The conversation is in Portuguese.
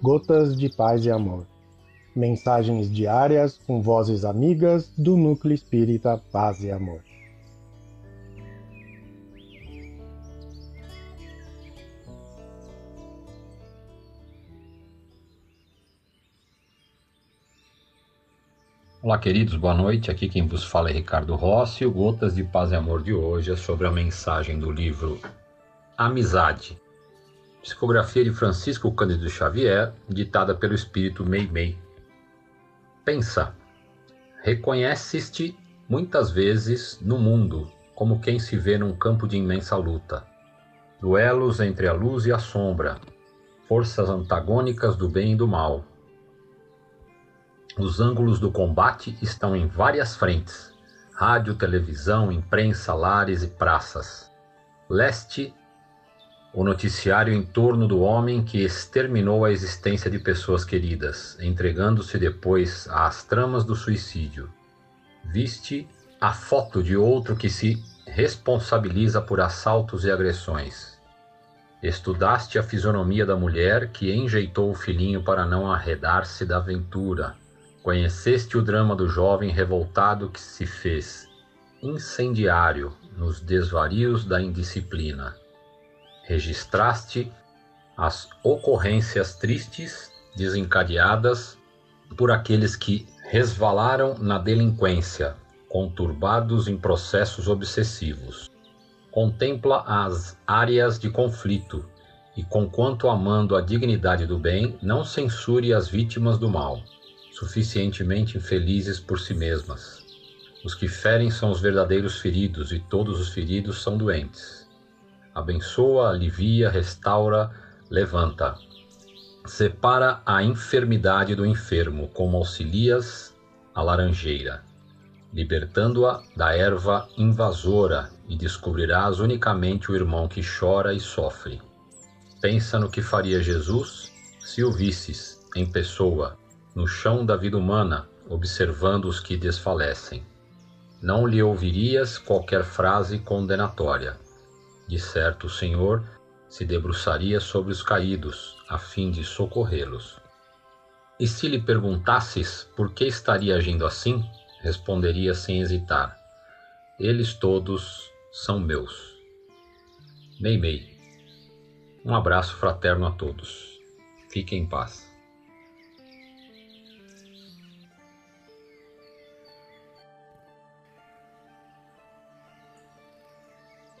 Gotas de Paz e Amor. Mensagens diárias com vozes amigas do Núcleo Espírita Paz e Amor. Olá, queridos, boa noite. Aqui quem vos fala é Ricardo Rossi. O Gotas de Paz e Amor de hoje é sobre a mensagem do livro Amizade, psicografia de Francisco Cândido Xavier, ditada pelo espírito Meimei. Pensa, reconheces-te muitas vezes no mundo como quem se vê num campo de imensa luta. Duelos entre a luz e a sombra, forças antagônicas do bem e do mal os ângulos do combate estão em várias frentes: rádio, televisão, imprensa, lares e praças. Leste, o noticiário em torno do homem que exterminou a existência de pessoas queridas, entregando-se depois às tramas do suicídio. Viste a foto de outro que se responsabiliza por assaltos e agressões. Estudaste a fisionomia da mulher que enjeitou o filhinho para não arredar-se da aventura Conheceste o drama do jovem revoltado que se fez incendiário nos desvarios da indisciplina. Registraste as ocorrências tristes desencadeadas por aqueles que resvalaram na delinquência, conturbados em processos obsessivos. Contempla as áreas de conflito e, conquanto amando a dignidade do bem, não censure as vítimas do mal suficientemente infelizes por si mesmas. Os que ferem são os verdadeiros feridos, e todos os feridos são doentes. Abençoa, alivia, restaura, levanta. Separa a enfermidade do enfermo, como auxilias a laranjeira, libertando-a da erva invasora, e descobrirás unicamente o irmão que chora e sofre. Pensa no que faria Jesus se o visses em pessoa no chão da vida humana, observando os que desfalecem. Não lhe ouvirias qualquer frase condenatória. De certo, o Senhor se debruçaria sobre os caídos, a fim de socorrê-los. E se lhe perguntasses por que estaria agindo assim, responderia sem hesitar: Eles todos são meus. Meimei. Um abraço fraterno a todos. Fiquem em paz.